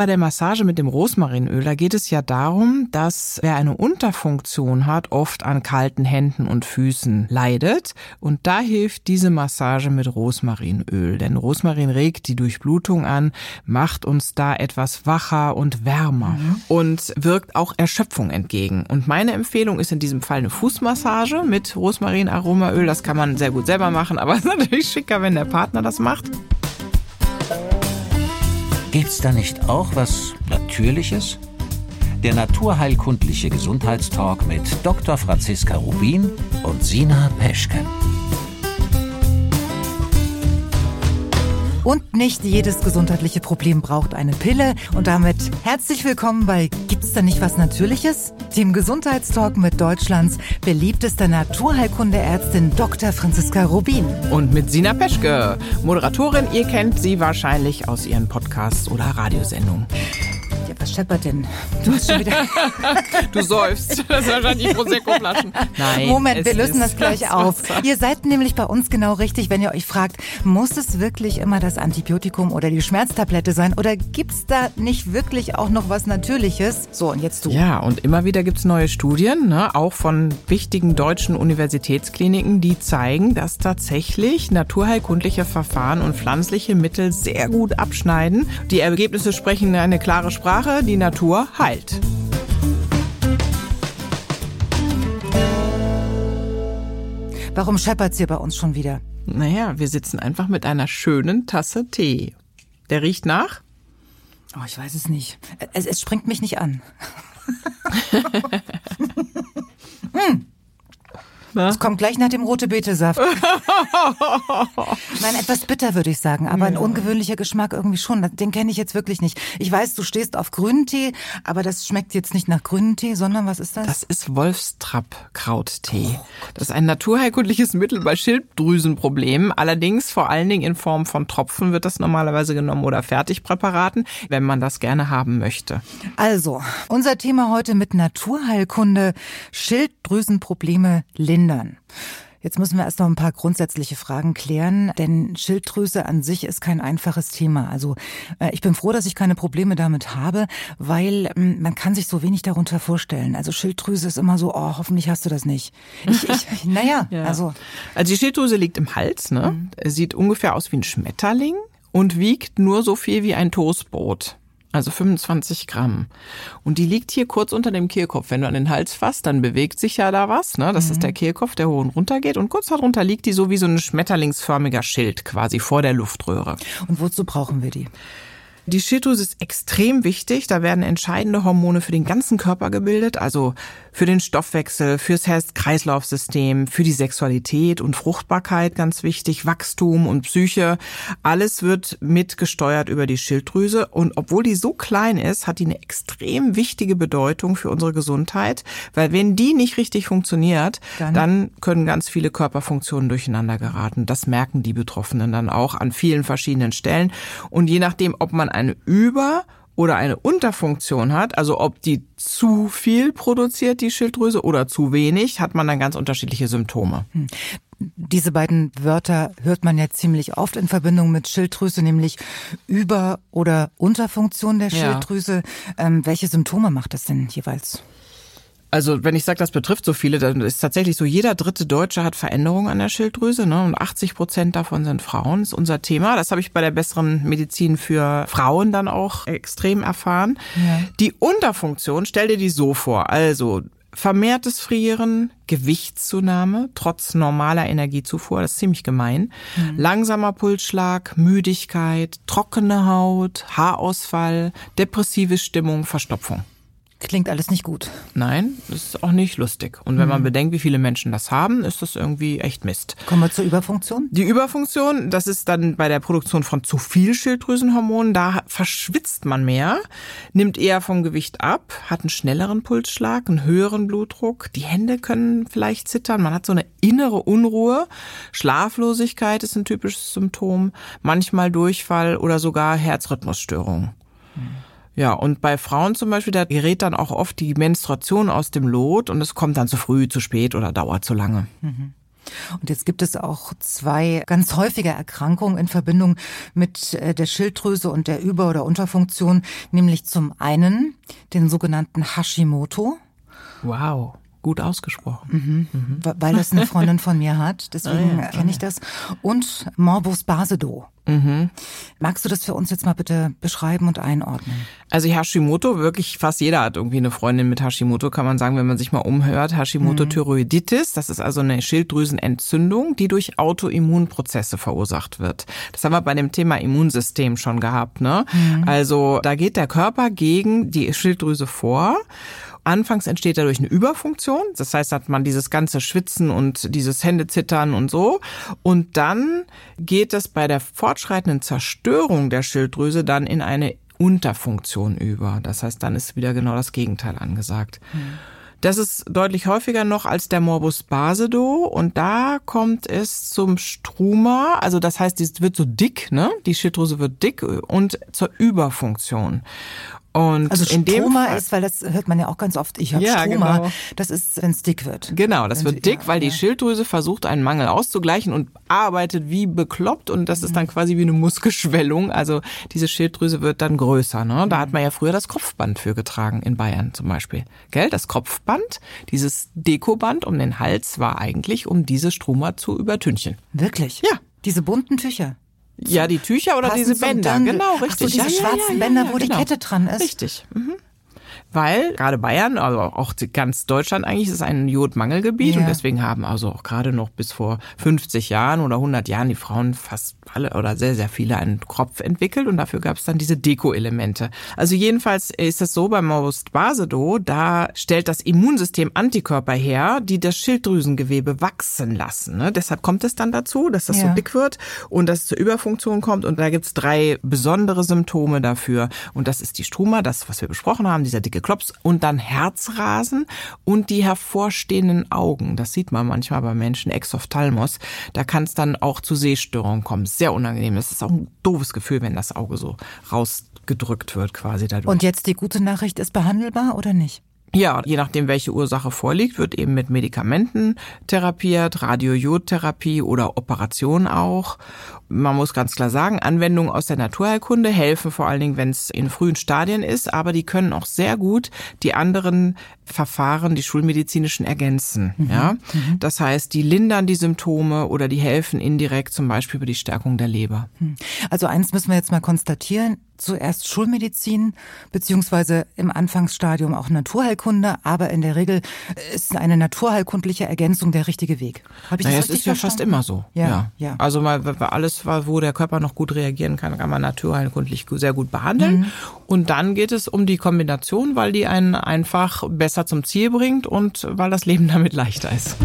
Bei der Massage mit dem Rosmarinöl, da geht es ja darum, dass wer eine Unterfunktion hat, oft an kalten Händen und Füßen leidet. Und da hilft diese Massage mit Rosmarinöl. Denn Rosmarin regt die Durchblutung an, macht uns da etwas wacher und wärmer mhm. und wirkt auch Erschöpfung entgegen. Und meine Empfehlung ist in diesem Fall eine Fußmassage mit Rosmarin-Aromaöl. Das kann man sehr gut selber machen, aber es ist natürlich schicker, wenn der Partner das macht. Gibt's da nicht auch was Natürliches? Der naturheilkundliche Gesundheitstalk mit Dr. Franziska Rubin und Sina Peschke. Und nicht jedes gesundheitliche Problem braucht eine Pille. Und damit herzlich willkommen bei Gibt's da nicht was Natürliches? Dem Gesundheitstalk mit Deutschlands beliebtester Naturheilkundeärztin Dr. Franziska Rubin. Und mit Sina Peschke, Moderatorin. Ihr kennt sie wahrscheinlich aus ihren Podcasts oder Radiosendungen. Denn? Du hast schon wieder. du säufst. Das sind wahrscheinlich Prosecco-Flaschen. Nein. Moment, wir lösen das gleich das auf. Ihr seid nämlich bei uns genau richtig, wenn ihr euch fragt, muss es wirklich immer das Antibiotikum oder die Schmerztablette sein? Oder gibt's da nicht wirklich auch noch was Natürliches? So, und jetzt du. Ja, und immer wieder gibt's neue Studien, ne, auch von wichtigen deutschen Universitätskliniken, die zeigen, dass tatsächlich naturheilkundliche Verfahren und pflanzliche Mittel sehr gut abschneiden. Die Ergebnisse sprechen eine klare Sprache. Die Natur heilt. Warum scheppert's hier bei uns schon wieder? Naja, wir sitzen einfach mit einer schönen Tasse Tee. Der riecht nach? Oh, ich weiß es nicht. Es, es springt mich nicht an. hm. Na? Es kommt gleich nach dem rote Betesaft. Nein, etwas bitter würde ich sagen, aber ja. ein ungewöhnlicher Geschmack irgendwie schon. Den kenne ich jetzt wirklich nicht. Ich weiß, du stehst auf grünen Tee, aber das schmeckt jetzt nicht nach grünen Tee, sondern was ist das? Das ist Wolfstrapp-Krauttee. Oh das ist ein naturheilkundliches Mittel bei Schilddrüsenproblemen. Allerdings vor allen Dingen in Form von Tropfen wird das normalerweise genommen oder Fertigpräparaten, wenn man das gerne haben möchte. Also, unser Thema heute mit Naturheilkunde, Schilddrüsenprobleme lindern lindern. Jetzt müssen wir erst noch ein paar grundsätzliche Fragen klären, denn Schilddrüse an sich ist kein einfaches Thema. Also äh, ich bin froh, dass ich keine Probleme damit habe, weil ähm, man kann sich so wenig darunter vorstellen. Also Schilddrüse ist immer so, oh, hoffentlich hast du das nicht. Ich, ich, naja, ja. also. Also die Schilddrüse liegt im Hals, ne? Mhm. Sieht ungefähr aus wie ein Schmetterling und wiegt nur so viel wie ein Toastbrot also 25 Gramm. Und die liegt hier kurz unter dem Kehlkopf. Wenn du an den Hals fasst, dann bewegt sich ja da was. Ne? Das mhm. ist der Kehlkopf, der hoch und runter geht. Und kurz darunter liegt die so wie so ein schmetterlingsförmiger Schild quasi vor der Luftröhre. Und wozu brauchen wir die? Die Schilddrüse ist extrem wichtig. Da werden entscheidende Hormone für den ganzen Körper gebildet, also für den Stoffwechsel, fürs Herz-Kreislauf-System, für die Sexualität und Fruchtbarkeit ganz wichtig, Wachstum und Psyche. Alles wird mitgesteuert über die Schilddrüse. Und obwohl die so klein ist, hat die eine extrem wichtige Bedeutung für unsere Gesundheit, weil wenn die nicht richtig funktioniert, dann, dann können ganz viele Körperfunktionen durcheinander geraten. Das merken die Betroffenen dann auch an vielen verschiedenen Stellen. Und je nachdem, ob man eine Über- oder eine Unterfunktion hat, also ob die zu viel produziert, die Schilddrüse, oder zu wenig, hat man dann ganz unterschiedliche Symptome. Hm. Diese beiden Wörter hört man ja ziemlich oft in Verbindung mit Schilddrüse, nämlich Über- oder Unterfunktion der Schilddrüse. Ja. Ähm, welche Symptome macht das denn jeweils? Also wenn ich sage, das betrifft so viele, dann ist tatsächlich so, jeder dritte Deutsche hat Veränderungen an der Schilddrüse ne? und 80 Prozent davon sind Frauen, ist unser Thema. Das habe ich bei der besseren Medizin für Frauen dann auch extrem erfahren. Ja. Die Unterfunktion, stell dir die so vor, also vermehrtes Frieren, Gewichtszunahme trotz normaler Energiezufuhr, das ist ziemlich gemein, mhm. langsamer Pulsschlag, Müdigkeit, trockene Haut, Haarausfall, depressive Stimmung, Verstopfung. Klingt alles nicht gut. Nein, das ist auch nicht lustig. Und wenn mhm. man bedenkt, wie viele Menschen das haben, ist das irgendwie echt Mist. Kommen wir zur Überfunktion? Die Überfunktion, das ist dann bei der Produktion von zu viel Schilddrüsenhormonen. Da verschwitzt man mehr, nimmt eher vom Gewicht ab, hat einen schnelleren Pulsschlag, einen höheren Blutdruck. Die Hände können vielleicht zittern. Man hat so eine innere Unruhe. Schlaflosigkeit ist ein typisches Symptom. Manchmal Durchfall oder sogar Herzrhythmusstörungen. Ja, und bei Frauen zum Beispiel, da gerät dann auch oft die Menstruation aus dem Lot und es kommt dann zu früh, zu spät oder dauert zu lange. Mhm. Und jetzt gibt es auch zwei ganz häufige Erkrankungen in Verbindung mit äh, der Schilddrüse und der Über- oder Unterfunktion, nämlich zum einen den sogenannten Hashimoto. Wow. Gut ausgesprochen. Mhm. Mhm. Weil das eine Freundin von mir hat, deswegen oh ja, kenne ich das. Und Morbus Basedow. Mhm. Magst du das für uns jetzt mal bitte beschreiben und einordnen? Also Hashimoto, wirklich fast jeder hat irgendwie eine Freundin mit Hashimoto, kann man sagen, wenn man sich mal umhört. Hashimoto-Thyroiditis, das ist also eine Schilddrüsenentzündung, die durch Autoimmunprozesse verursacht wird. Das haben wir bei dem Thema Immunsystem schon gehabt. Ne? Mhm. Also da geht der Körper gegen die Schilddrüse vor Anfangs entsteht dadurch eine Überfunktion. Das heißt, hat man dieses ganze Schwitzen und dieses Händezittern und so. Und dann geht es bei der fortschreitenden Zerstörung der Schilddrüse dann in eine Unterfunktion über. Das heißt, dann ist wieder genau das Gegenteil angesagt. Mhm. Das ist deutlich häufiger noch als der Morbus Basedow und da kommt es zum Struma, also das heißt, es wird so dick, ne? Die Schilddrüse wird dick und zur Überfunktion. Und also in Stroma dem Fall, ist, weil das hört man ja auch ganz oft, ich habe ja, Stroma, genau. das ist, wenn es dick wird. Genau, das wird dick, ja, weil ja. die Schilddrüse versucht, einen Mangel auszugleichen und arbeitet wie bekloppt und das ist dann mhm. quasi wie eine Muskelschwellung. Also diese Schilddrüse wird dann größer. Ne? Da hat man ja früher das Kopfband für getragen, in Bayern zum Beispiel. Gell? Das Kopfband, dieses Dekoband um den Hals war eigentlich, um diese Stroma zu übertünchen. Wirklich? Ja. Diese bunten Tücher. Ja, die Tücher oder diese Bänder, genau, richtig. Ach so, diese ja, schwarzen ja, ja, Bänder, wo genau. die Kette dran ist. Richtig. Mhm weil gerade Bayern, also auch ganz Deutschland eigentlich ist ein Jodmangelgebiet ja. und deswegen haben also auch gerade noch bis vor 50 Jahren oder 100 Jahren die Frauen fast alle oder sehr, sehr viele einen Kropf entwickelt und dafür gab es dann diese Deko-Elemente. Also jedenfalls ist es so beim Morbus Basedow, da stellt das Immunsystem Antikörper her, die das Schilddrüsengewebe wachsen lassen. Ne? Deshalb kommt es dann dazu, dass das ja. so dick wird und dass es zur Überfunktion kommt und da gibt's drei besondere Symptome dafür und das ist die Struma, das, was wir besprochen haben, dieser dicke Klops und dann Herzrasen und die hervorstehenden Augen. Das sieht man manchmal bei Menschen, Exophthalmos. Da kann es dann auch zu Sehstörungen kommen. Sehr unangenehm. Das ist auch ein doofes Gefühl, wenn das Auge so rausgedrückt wird quasi dadurch. Und jetzt die gute Nachricht, ist behandelbar oder nicht? Ja, je nachdem, welche Ursache vorliegt, wird eben mit Medikamenten therapiert, Radiojodtherapie oder Operation auch. Man muss ganz klar sagen, Anwendungen aus der Naturheilkunde helfen vor allen Dingen, wenn es in frühen Stadien ist, aber die können auch sehr gut die anderen Verfahren, die schulmedizinischen ergänzen. Mhm. Ja, mhm. das heißt, die lindern die Symptome oder die helfen indirekt zum Beispiel über die Stärkung der Leber. Hm. Also eins müssen wir jetzt mal konstatieren: zuerst Schulmedizin beziehungsweise im Anfangsstadium auch Naturheilkunde, aber in der Regel ist eine naturheilkundliche Ergänzung der richtige Weg. Habe ich naja, das richtig ist ja fast immer so. Ja, ja. ja. Also mal alles, wo der Körper noch gut reagieren kann, kann man naturheilkundlich sehr gut behandeln. Mhm. Und dann geht es um die Kombination, weil die einen einfach besser zum Ziel bringt und weil das Leben damit leichter ist.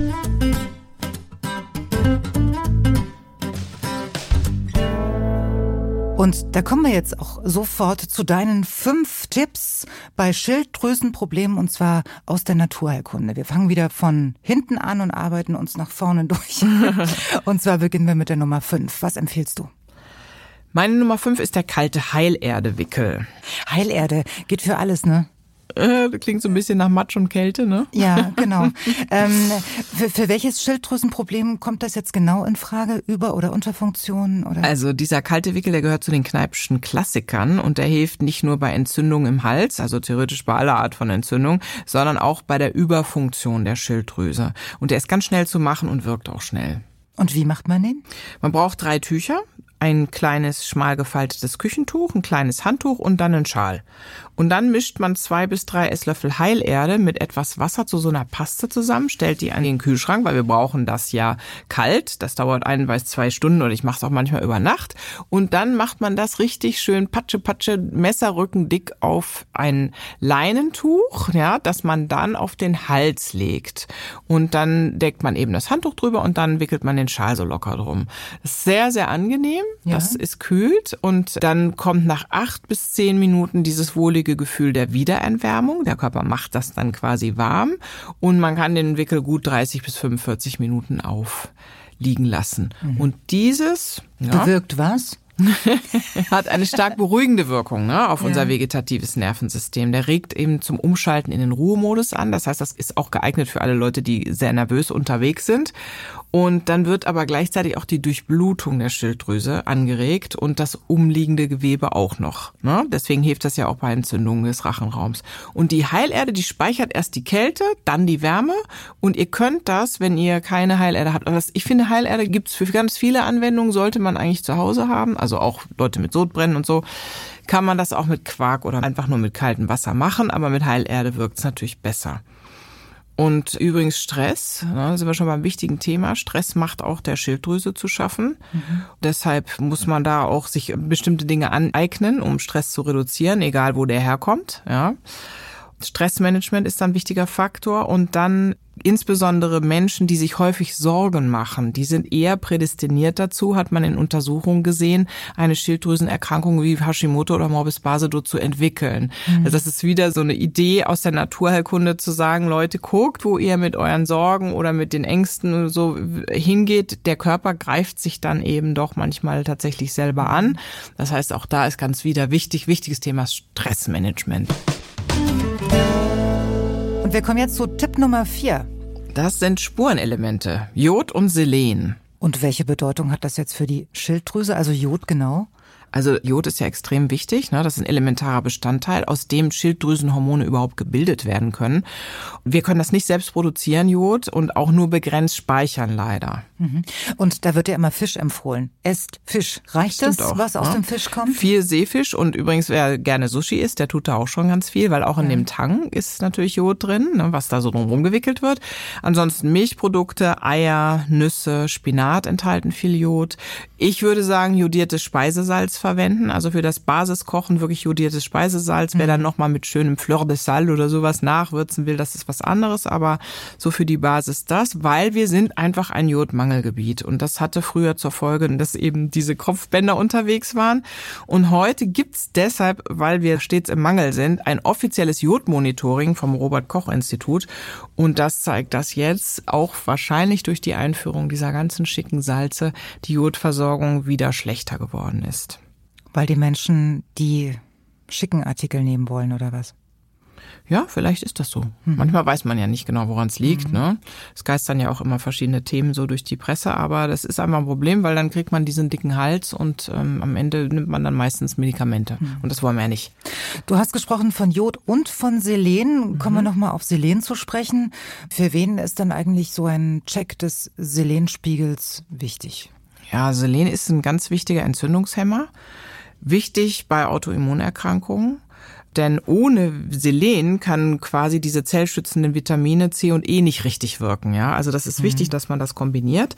Und da kommen wir jetzt auch sofort zu deinen fünf Tipps bei Schilddrüsenproblemen und zwar aus der Naturheilkunde. Wir fangen wieder von hinten an und arbeiten uns nach vorne durch. und zwar beginnen wir mit der Nummer fünf. Was empfiehlst du? Meine Nummer fünf ist der kalte Heilerdewickel. Heilerde geht für alles, ne? Äh, klingt so ein bisschen nach Matsch und Kälte, ne? Ja, genau. ähm, für, für welches Schilddrüsenproblem kommt das jetzt genau in Frage? Über- oder Unterfunktion? Oder? Also dieser kalte Wickel, der gehört zu den Kneipschen Klassikern und der hilft nicht nur bei Entzündungen im Hals, also theoretisch bei aller Art von Entzündung, sondern auch bei der Überfunktion der Schilddrüse. Und der ist ganz schnell zu machen und wirkt auch schnell. Und wie macht man den? Man braucht drei Tücher, ein kleines schmal gefaltetes Küchentuch, ein kleines Handtuch und dann einen Schal. Und dann mischt man zwei bis drei Esslöffel Heilerde mit etwas Wasser zu so einer Paste zusammen, stellt die an den Kühlschrank, weil wir brauchen das ja kalt. Das dauert ein bis zwei Stunden oder ich mache es auch manchmal über Nacht. Und dann macht man das richtig schön patsche, patsche, Messerrücken dick auf ein Leinentuch, ja, das man dann auf den Hals legt. Und dann deckt man eben das Handtuch drüber und dann wickelt man den Schal so locker drum. Sehr, sehr angenehm. Ja. Das ist kühlt und dann kommt nach acht bis zehn Minuten dieses wohlige wohlige Gefühl der Wiedererwärmung. Der Körper macht das dann quasi warm und man kann den Wickel gut 30 bis 45 Minuten aufliegen lassen. Mhm. Und dieses ja, bewirkt was? hat eine stark beruhigende Wirkung ne, auf ja. unser vegetatives Nervensystem. Der regt eben zum Umschalten in den Ruhemodus an. Das heißt, das ist auch geeignet für alle Leute, die sehr nervös unterwegs sind. Und dann wird aber gleichzeitig auch die Durchblutung der Schilddrüse angeregt und das umliegende Gewebe auch noch. Ne? Deswegen hilft das ja auch bei Entzündungen des Rachenraums. Und die Heilerde, die speichert erst die Kälte, dann die Wärme. Und ihr könnt das, wenn ihr keine Heilerde habt. Aber das, ich finde, Heilerde gibt's für ganz viele Anwendungen, sollte man eigentlich zu Hause haben. Also auch Leute mit Sodbrennen und so kann man das auch mit Quark oder einfach nur mit kaltem Wasser machen, aber mit Heilerde wirkt's natürlich besser. Und übrigens Stress, da sind wir schon beim wichtigen Thema. Stress macht auch der Schilddrüse zu schaffen. Mhm. Deshalb muss man da auch sich bestimmte Dinge aneignen, um Stress zu reduzieren, egal wo der herkommt. Ja. Stressmanagement ist ein wichtiger Faktor und dann insbesondere Menschen, die sich häufig Sorgen machen, die sind eher prädestiniert dazu, hat man in Untersuchungen gesehen, eine Schilddrüsenerkrankung wie Hashimoto oder Morbus Basedow zu entwickeln. Mhm. Also das ist wieder so eine Idee aus der Naturheilkunde zu sagen, Leute, guckt, wo ihr mit euren Sorgen oder mit den Ängsten so hingeht. Der Körper greift sich dann eben doch manchmal tatsächlich selber an. Das heißt, auch da ist ganz wieder wichtig, wichtiges Thema Stressmanagement. Und wir kommen jetzt zu Tipp Nummer vier. Das sind Spurenelemente, Jod und Selen. Und welche Bedeutung hat das jetzt für die Schilddrüse, also Jod genau? Also Jod ist ja extrem wichtig. Ne? Das ist ein elementarer Bestandteil, aus dem Schilddrüsenhormone überhaupt gebildet werden können. Wir können das nicht selbst produzieren, Jod, und auch nur begrenzt speichern, leider. Mhm. Und da wird ja immer Fisch empfohlen. Esst Fisch. Reicht Stimmt das, auch, was aus ne? dem Fisch kommt? Viel Seefisch und übrigens, wer gerne Sushi isst, der tut da auch schon ganz viel, weil auch in ja. dem Tang ist natürlich Jod drin, ne, was da so drumherum gewickelt wird. Ansonsten Milchprodukte, Eier, Nüsse, Spinat enthalten viel Jod. Ich würde sagen, jodiertes Speisesalz verwenden. Also für das Basiskochen wirklich jodiertes Speisesalz. Mhm. Wer dann nochmal mit schönem Fleur de Sal oder sowas nachwürzen will, das ist was anderes. Aber so für die Basis das, weil wir sind einfach ein Jodmangelgebiet. Und das hatte früher zur Folge, dass eben diese Kopfbänder unterwegs waren. Und heute gibt's deshalb, weil wir stets im Mangel sind, ein offizielles Jodmonitoring vom Robert Koch Institut. Und das zeigt, dass jetzt auch wahrscheinlich durch die Einführung dieser ganzen schicken Salze die Jodversorgung wieder schlechter geworden ist. Weil die Menschen die schicken Artikel nehmen wollen oder was? Ja, vielleicht ist das so. Mhm. Manchmal weiß man ja nicht genau, woran es liegt. Mhm. Ne? Es geistern ja auch immer verschiedene Themen so durch die Presse, aber das ist einfach ein Problem, weil dann kriegt man diesen dicken Hals und ähm, am Ende nimmt man dann meistens Medikamente. Mhm. Und das wollen wir ja nicht. Du hast gesprochen von Jod und von Selen. Kommen wir mhm. nochmal auf Selen zu sprechen. Für wen ist dann eigentlich so ein Check des Selenspiegels wichtig? Ja, Selen ist ein ganz wichtiger Entzündungshemmer. Wichtig bei Autoimmunerkrankungen. Denn ohne Selen kann quasi diese zellschützenden Vitamine C und E nicht richtig wirken. Ja, also das ist mhm. wichtig, dass man das kombiniert.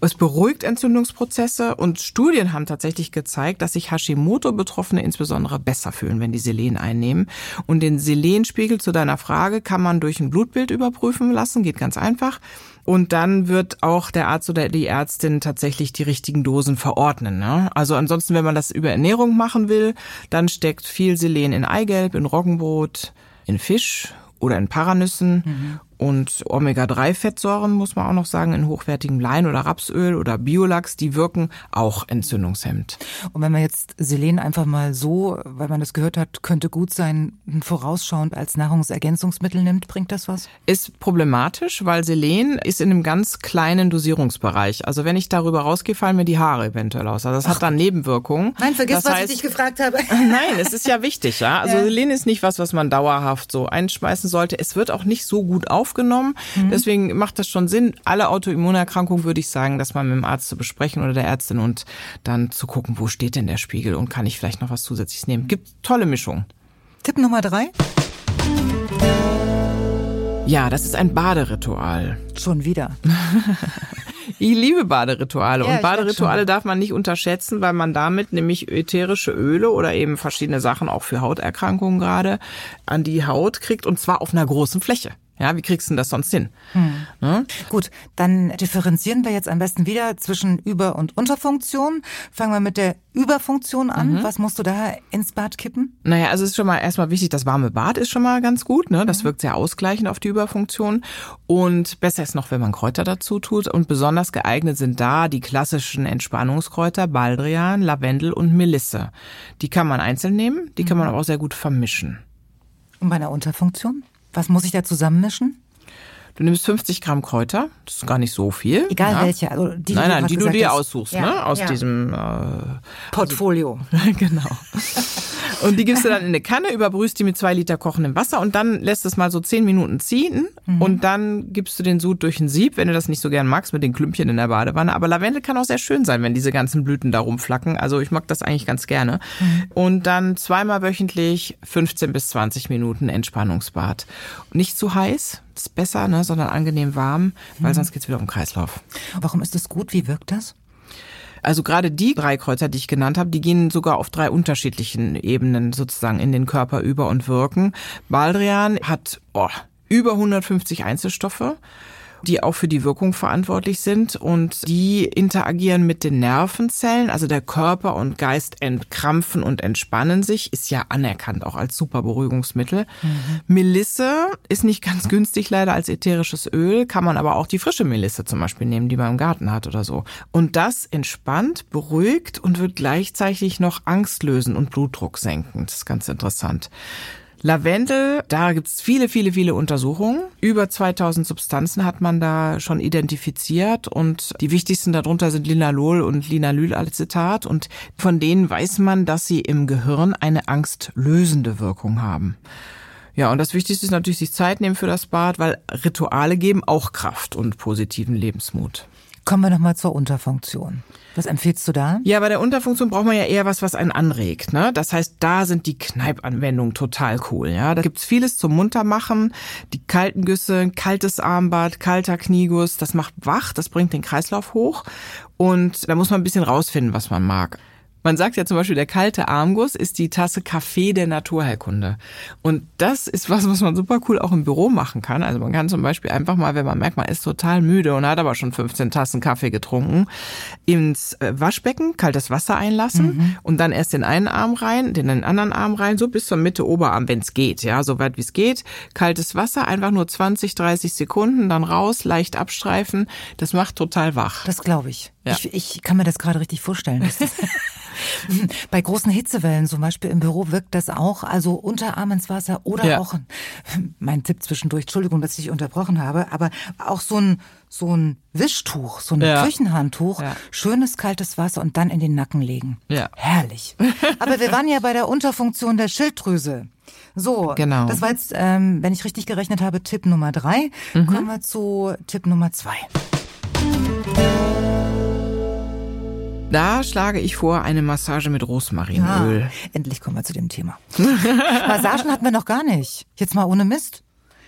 Es beruhigt Entzündungsprozesse und Studien haben tatsächlich gezeigt, dass sich Hashimoto-Betroffene insbesondere besser fühlen, wenn die Selen einnehmen. Und den Selenspiegel zu deiner Frage kann man durch ein Blutbild überprüfen lassen, geht ganz einfach. Und dann wird auch der Arzt oder die Ärztin tatsächlich die richtigen Dosen verordnen. Ne? Also ansonsten, wenn man das über Ernährung machen will, dann steckt viel Selen in Eigelb, in Roggenbrot, in Fisch oder in Paranüssen. Mhm. Und Omega-3-Fettsäuren, muss man auch noch sagen, in hochwertigem Lein- oder Rapsöl oder Biolachs, die wirken auch entzündungshemmend. Und wenn man jetzt Selen einfach mal so, weil man das gehört hat, könnte gut sein, vorausschauend als Nahrungsergänzungsmittel nimmt, bringt das was? Ist problematisch, weil Selen ist in einem ganz kleinen Dosierungsbereich. Also wenn ich darüber rausgehe, fallen mir die Haare eventuell aus. Also das Ach. hat dann Nebenwirkungen. Nein, vergiss, das was heißt, ich dich gefragt habe. Nein, es ist ja wichtig, ja. Also ja. Selen ist nicht was, was man dauerhaft so einschmeißen sollte. Es wird auch nicht so gut auf aufgenommen. Mhm. Deswegen macht das schon Sinn. Alle Autoimmunerkrankungen würde ich sagen, dass man mit dem Arzt zu besprechen oder der Ärztin und dann zu gucken, wo steht denn der Spiegel und kann ich vielleicht noch was zusätzliches nehmen. Gibt tolle Mischungen. Tipp Nummer drei. Ja, das ist ein Baderitual. Schon wieder. Ich liebe Baderituale ja, und Baderituale darf man nicht unterschätzen, weil man damit nämlich ätherische Öle oder eben verschiedene Sachen auch für Hauterkrankungen gerade an die Haut kriegt und zwar auf einer großen Fläche. Ja, wie kriegst du denn das sonst hin? Hm. Ne? Gut, dann differenzieren wir jetzt am besten wieder zwischen Über- und Unterfunktion. Fangen wir mit der Überfunktion an. Mhm. Was musst du da ins Bad kippen? Naja, also es ist schon mal erstmal wichtig, das warme Bad ist schon mal ganz gut. Ne? Das mhm. wirkt sehr ausgleichend auf die Überfunktion. Und besser ist noch, wenn man Kräuter dazu tut. Und besonders geeignet sind da die klassischen Entspannungskräuter Baldrian, Lavendel und Melisse. Die kann man einzeln nehmen, die kann man mhm. aber auch sehr gut vermischen. Und bei einer Unterfunktion? Was muss ich da zusammenmischen? Du nimmst 50 Gramm Kräuter, das ist gar nicht so viel. Egal ja. welche, also die, nein, nein, die du dir aussuchst, ja, ne? Aus ja. diesem äh, Portfolio. genau. Und die gibst du dann in eine Kanne, überbrühst die mit zwei Liter kochendem Wasser und dann lässt es mal so zehn Minuten ziehen Mhm. und dann gibst du den Sud durch ein Sieb, wenn du das nicht so gern magst, mit den Klümpchen in der Badewanne. Aber Lavendel kann auch sehr schön sein, wenn diese ganzen Blüten da rumflacken. Also ich mag das eigentlich ganz gerne. Mhm. Und dann zweimal wöchentlich 15 bis 20 Minuten Entspannungsbad. Nicht zu heiß, ist besser, ne, sondern angenehm warm, weil Mhm. sonst geht's wieder um Kreislauf. Warum ist das gut? Wie wirkt das? Also gerade die drei Kreuzer, die ich genannt habe, die gehen sogar auf drei unterschiedlichen Ebenen sozusagen in den Körper über und wirken. Baldrian hat oh, über 150 Einzelstoffe die auch für die Wirkung verantwortlich sind und die interagieren mit den Nervenzellen, also der Körper und Geist entkrampfen und entspannen sich, ist ja anerkannt auch als super Beruhigungsmittel. Melisse ist nicht ganz günstig leider als ätherisches Öl, kann man aber auch die frische Melisse zum Beispiel nehmen, die man im Garten hat oder so. Und das entspannt, beruhigt und wird gleichzeitig noch Angst lösen und Blutdruck senken. Das ist ganz interessant. Lavendel, da gibt's viele, viele, viele Untersuchungen. Über 2000 Substanzen hat man da schon identifiziert und die wichtigsten darunter sind Linalol und Linalylacetat und von denen weiß man, dass sie im Gehirn eine angstlösende Wirkung haben. Ja, und das Wichtigste ist natürlich sich Zeit nehmen für das Bad, weil Rituale geben auch Kraft und positiven Lebensmut. Kommen wir nochmal zur Unterfunktion. Was empfiehlst du da? Ja, bei der Unterfunktion braucht man ja eher was, was einen anregt. Ne? Das heißt, da sind die Kneipanwendungen total cool. Ja, Da gibt's vieles zum Muntermachen. Die kalten Güsse, kaltes Armbad, kalter Knieguss, das macht wach, das bringt den Kreislauf hoch. Und da muss man ein bisschen rausfinden, was man mag. Man sagt ja zum Beispiel, der kalte Armguss ist die Tasse Kaffee der Naturheilkunde. Und das ist was, was man super cool auch im Büro machen kann. Also man kann zum Beispiel einfach mal, wenn man merkt, man ist total müde und hat aber schon 15 Tassen Kaffee getrunken, ins äh, Waschbecken kaltes Wasser einlassen und dann erst den einen Arm rein, den anderen Arm rein, so bis zur Mitte Oberarm, wenn es geht, ja, so weit wie es geht. Kaltes Wasser, einfach nur 20, 30 Sekunden, dann raus, leicht abstreifen. Das macht total wach. Das glaube ich. Ja. ich. Ich kann mir das gerade richtig vorstellen. Bei großen Hitzewellen zum Beispiel im Büro wirkt das auch, also Unterarm ins Wasser oder Ja. auch, mein Tipp zwischendurch, Entschuldigung, dass ich dich unterbrochen habe, aber auch so ein, so ein Wischtuch, so ein Ja. Küchenhandtuch, Ja. schönes kaltes Wasser und dann in den Nacken legen. Ja. Herrlich. Aber wir waren ja bei der Unterfunktion der Schilddrüse. So, Genau. das war jetzt, ähm, wenn ich richtig gerechnet habe, Tipp Nummer drei. Mhm. Kommen wir zu Tipp Nummer zwei. Da schlage ich vor eine Massage mit Rosmarinöl. Ah, endlich kommen wir zu dem Thema. Massagen hatten wir noch gar nicht. Jetzt mal ohne Mist.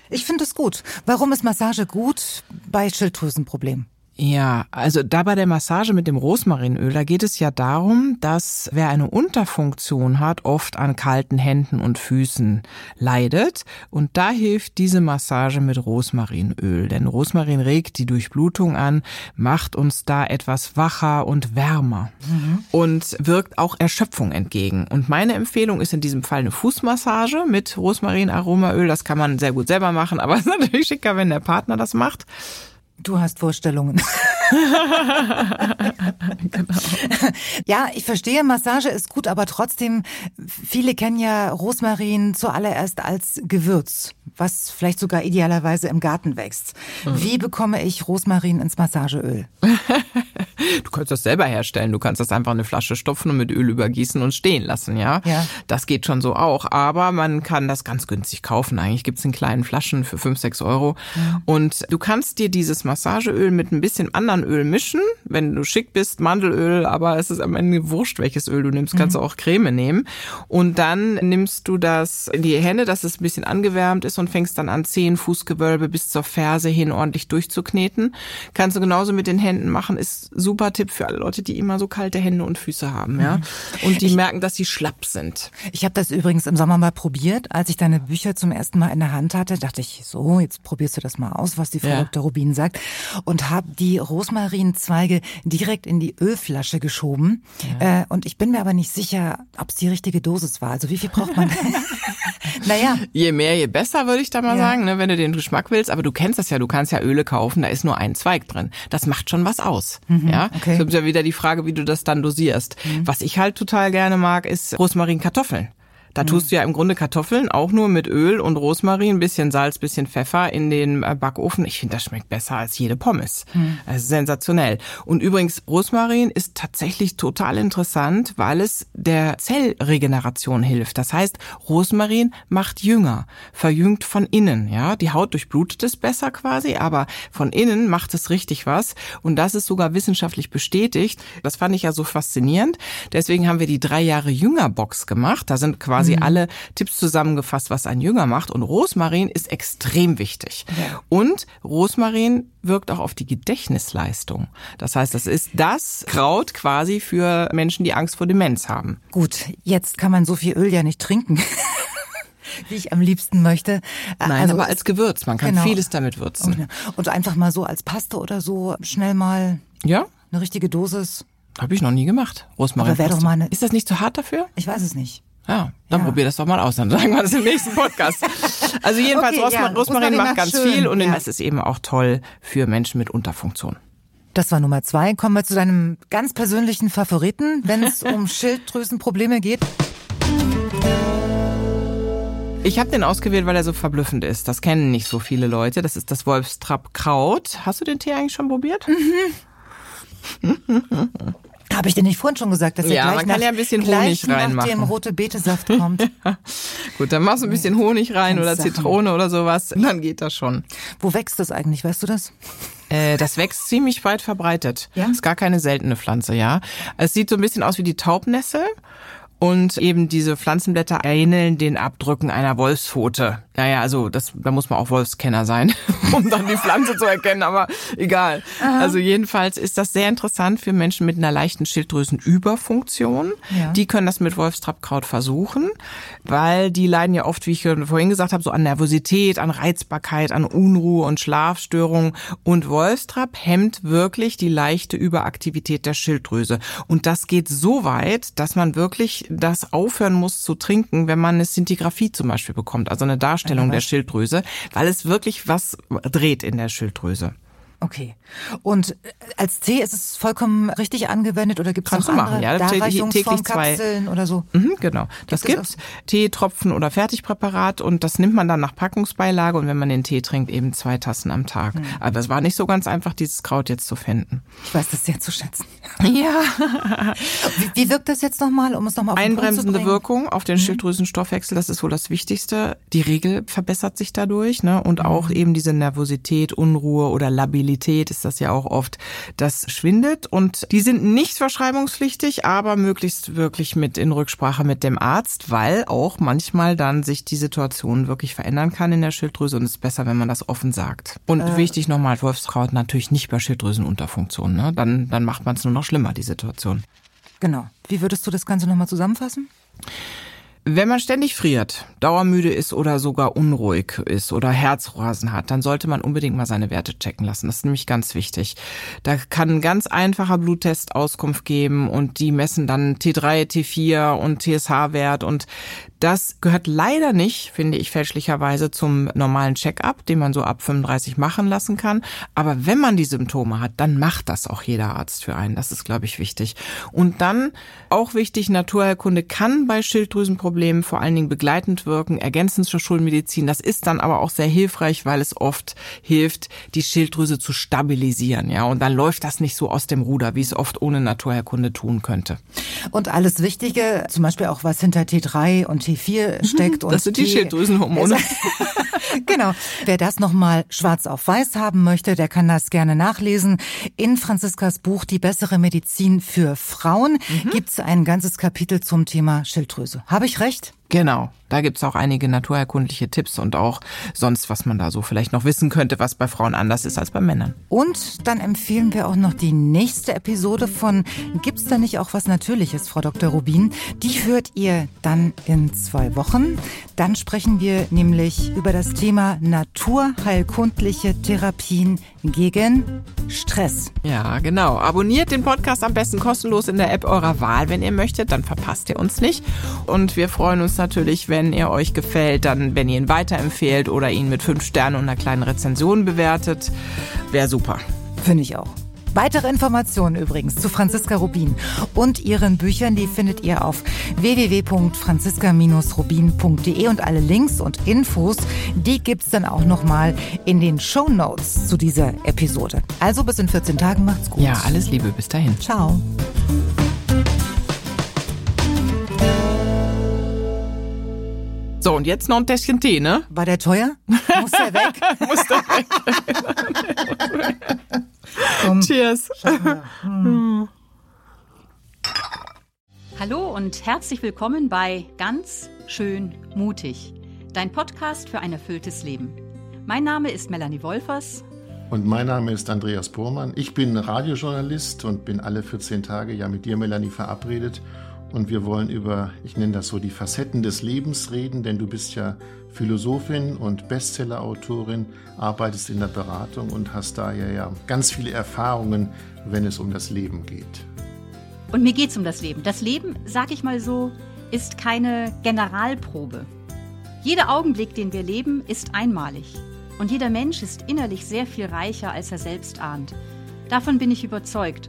Ich finde es gut. Warum ist Massage gut bei Schilddrüsenproblemen? Ja, also da bei der Massage mit dem Rosmarinöl, da geht es ja darum, dass wer eine Unterfunktion hat, oft an kalten Händen und Füßen leidet. Und da hilft diese Massage mit Rosmarinöl. Denn Rosmarin regt die Durchblutung an, macht uns da etwas wacher und wärmer und wirkt auch Erschöpfung entgegen. Und meine Empfehlung ist in diesem Fall eine Fußmassage mit Rosmarin-Aromaöl. Das kann man sehr gut selber machen, aber es ist natürlich schicker, wenn der Partner das macht. Du hast Vorstellungen. Ja, ich verstehe, Massage ist gut, aber trotzdem, viele kennen ja Rosmarin zuallererst als Gewürz, was vielleicht sogar idealerweise im Garten wächst. Wie bekomme ich Rosmarin ins Massageöl? Du kannst das selber herstellen. Du kannst das einfach in eine Flasche stopfen und mit Öl übergießen und stehen lassen, ja? Ja. Das geht schon so auch. Aber man kann das ganz günstig kaufen. Eigentlich gibt's in kleinen Flaschen für 5, 6 Euro. Und du kannst dir dieses Massageöl mit ein bisschen anderen Öl mischen. Wenn du schick bist, Mandelöl, aber es ist am Ende wurscht, welches Öl du nimmst. Kannst du auch Creme nehmen. Und dann nimmst du das in die Hände, dass es ein bisschen angewärmt ist und fängst dann an, Zehen, Fußgewölbe bis zur Ferse hin ordentlich durchzukneten. Kannst du genauso mit den Händen machen. Ist super Tipp für alle Leute, die immer so kalte Hände und Füße haben, ja. Und die merken, dass sie schlapp sind. Ich habe das übrigens im Sommer mal probiert. Als ich deine Bücher zum ersten Mal in der Hand hatte, dachte ich, so, jetzt probierst du das mal aus, was die Frau Ja. Dr. Rubin sagt. Und habe die Rosmarinzweige direkt in die Ölflasche geschoben. Äh, und ich bin mir aber nicht sicher, ob es die richtige Dosis war. Also wie viel braucht man? naja, Je mehr, je besser, würde ich da mal Ja. sagen, ne, wenn du den Geschmack willst. Aber du kennst das ja, du kannst ja Öle kaufen, da ist nur ein Zweig drin. Das macht schon was aus. ja, okay. es gibt ja wieder die Frage, wie du das dann dosierst. Was ich halt total gerne mag, ist Rosmarin-Kartoffeln. Da tust du ja im Grunde Kartoffeln auch nur mit Öl und Rosmarin, bisschen Salz, bisschen Pfeffer in den äh, Backofen. Ich finde, das schmeckt besser als jede Pommes. Das ist sensationell. Und übrigens, Rosmarin ist tatsächlich total interessant, weil es der Zellregeneration hilft. Das heißt, Rosmarin macht jünger, verjüngt von innen, ja. Die Haut durchblutet es besser quasi, aber von innen macht es richtig was. Und das ist sogar wissenschaftlich bestätigt. Das fand ich ja so faszinierend. Deswegen haben wir die drei Jahre Jünger Box gemacht. Da sind quasi mhm. alle Tipps zusammengefasst, was ein Jünger macht. Und Rosmarin ist extrem wichtig. Ja. Und Rosmarin wirkt auch auf die Gedächtnisleistung. Das heißt, das ist das Kraut quasi für Menschen, die Angst vor Demenz haben. Gut, jetzt kann man so viel Öl ja nicht trinken. wie ich am liebsten möchte. Nein, also, aber als Gewürz. Man kann genau. vieles damit würzen. Und, und einfach mal so als Paste oder so schnell mal ja? eine richtige Dosis. Habe ich noch nie gemacht. Rosmarin. Aber doch mal eine Ist das nicht zu hart dafür? Ich weiß es nicht. Ja, dann ja. probier das doch mal aus. Dann sagen wir das im nächsten Podcast. Also jedenfalls, okay, Rosmarin, ja. Rosmarin macht ganz schön. viel und ja. es ist eben auch toll für Menschen mit Unterfunktion. Das war Nummer zwei. Kommen wir zu deinem ganz persönlichen Favoriten, wenn es um Schilddrüsenprobleme geht. Ich habe den ausgewählt, weil er so verblüffend ist. Das kennen nicht so viele Leute. Das ist das Wolfstrapp Kraut. Hast du den Tee eigentlich schon probiert? Mhm. Habe ich dir nicht vorhin schon gesagt, dass er ja, gleich man kann nach, ja ein bisschen Honig reinmachen. nach dem rote Betesaft kommt. ja. Gut, dann machst du ein bisschen Honig rein oder Sachen. Zitrone oder sowas, dann geht das schon. Wo wächst das eigentlich, weißt du das? Äh, das wächst ziemlich weit verbreitet. Ja? Ist gar keine seltene Pflanze, ja. Es sieht so ein bisschen aus wie die Taubnessel und eben diese Pflanzenblätter ähneln den Abdrücken einer Wolfspfote. Naja, also das, da muss man auch Wolfskenner sein, um dann die Pflanze zu erkennen, aber egal. Aha. Also jedenfalls ist das sehr interessant für Menschen mit einer leichten Schilddrüsenüberfunktion. Ja. Die können das mit Wolfstrappkraut versuchen, weil die leiden ja oft, wie ich vorhin gesagt habe, so an Nervosität, an Reizbarkeit, an Unruhe und Schlafstörungen. Und Wolfstrapp hemmt wirklich die leichte Überaktivität der Schilddrüse. Und das geht so weit, dass man wirklich das aufhören muss zu trinken, wenn man eine Sintigraphie zum Beispiel bekommt, also eine Darstellung der Schilddrüse, weil es wirklich was dreht in der Schilddrüse. Okay. Und äh, als Tee ist es vollkommen richtig angewendet oder gibt es noch andere machen, ja. Darreichungsformkapseln oder so? Mhm, genau. Das gibt gibt's. Teetropfen oder Fertigpräparat und das nimmt man dann nach Packungsbeilage und wenn man den Tee trinkt, eben zwei Tassen am Tag. Mhm. Aber es war nicht so ganz einfach, dieses Kraut jetzt zu finden. Ich weiß das sehr zu schätzen. Ja. wie, wie wirkt das jetzt nochmal, um es nochmal auf Einbremsende Wirkung auf den mhm. Schilddrüsenstoffwechsel, das ist wohl das Wichtigste. Die Regel verbessert sich dadurch, ne? Und mhm. auch eben diese Nervosität, Unruhe oder Labilität Mobilität ist das ja auch oft, das schwindet und die sind nicht verschreibungspflichtig, aber möglichst wirklich mit in Rücksprache mit dem Arzt, weil auch manchmal dann sich die Situation wirklich verändern kann in der Schilddrüse und es ist besser, wenn man das offen sagt. Und äh. wichtig nochmal, Wolfskraut natürlich nicht bei Schilddrüsenunterfunktion, ne? Dann, dann macht man es nur noch schlimmer, die Situation. Genau. Wie würdest du das Ganze nochmal zusammenfassen? Wenn man ständig friert, dauermüde ist oder sogar unruhig ist oder Herzrasen hat, dann sollte man unbedingt mal seine Werte checken lassen. Das ist nämlich ganz wichtig. Da kann ein ganz einfacher Bluttest Auskunft geben und die messen dann T3, T4 und TSH-Wert und das gehört leider nicht, finde ich fälschlicherweise, zum normalen Check-up, den man so ab 35 machen lassen kann. Aber wenn man die Symptome hat, dann macht das auch jeder Arzt für einen. Das ist, glaube ich, wichtig. Und dann auch wichtig, Naturheilkunde kann bei Schilddrüsenproblemen vor allen Dingen begleitend wirken, ergänzend zur Schulmedizin. Das ist dann aber auch sehr hilfreich, weil es oft hilft, die Schilddrüse zu stabilisieren. Ja, und dann läuft das nicht so aus dem Ruder, wie es oft ohne Naturheilkunde tun könnte. Und alles Wichtige, zum Beispiel auch was hinter T3 und T4 steckt. Das sind die Schilddrüsenhormone. genau. Wer das nochmal schwarz auf weiß haben möchte, der kann das gerne nachlesen. In Franziskas Buch Die bessere Medizin für Frauen mhm. gibt es ein ganzes Kapitel zum Thema Schilddrüse. Habe ich recht? Genau. Da gibt's auch einige naturerkundliche Tipps und auch sonst, was man da so vielleicht noch wissen könnte, was bei Frauen anders ist als bei Männern. Und dann empfehlen wir auch noch die nächste Episode von Gibt's da nicht auch was Natürliches, Frau Dr. Rubin? Die hört ihr dann in zwei Wochen. Dann sprechen wir nämlich über das Thema naturheilkundliche Therapien gegen Stress. Ja, genau. Abonniert den Podcast am besten kostenlos in der App eurer Wahl, wenn ihr möchtet. Dann verpasst ihr uns nicht. Und wir freuen uns natürlich, wenn er euch gefällt, dann, wenn ihr ihn weiterempfehlt oder ihn mit fünf Sternen und einer kleinen Rezension bewertet. Wäre super. Finde ich auch. Weitere Informationen übrigens zu Franziska Rubin und ihren Büchern, die findet ihr auf www.franziska-rubin.de und alle Links und Infos, die gibt's dann auch nochmal in den Show Notes zu dieser Episode. Also bis in 14 Tagen, macht's gut. Ja, alles Liebe, bis dahin. Ciao. So, und jetzt noch ein Tässchen Tee, ne? War der teuer? Muss der weg? Muss der weg. Cheers. Hallo und herzlich willkommen bei Ganz schön mutig, dein Podcast für ein erfülltes Leben. Mein Name ist Melanie Wolfers. Und mein Name ist Andreas Bormann. Ich bin Radiojournalist und bin alle 14 Tage ja mit dir, Melanie, verabredet. Und wir wollen über, ich nenne das so, die Facetten des Lebens reden, denn du bist ja Philosophin und Bestsellerautorin, arbeitest in der Beratung und hast daher ja ganz viele Erfahrungen, wenn es um das Leben geht. Und mir geht es um das Leben. Das Leben, sag ich mal so, ist keine Generalprobe. Jeder Augenblick, den wir leben, ist einmalig. Und jeder Mensch ist innerlich sehr viel reicher, als er selbst ahnt. Davon bin ich überzeugt.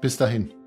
Bis dahin.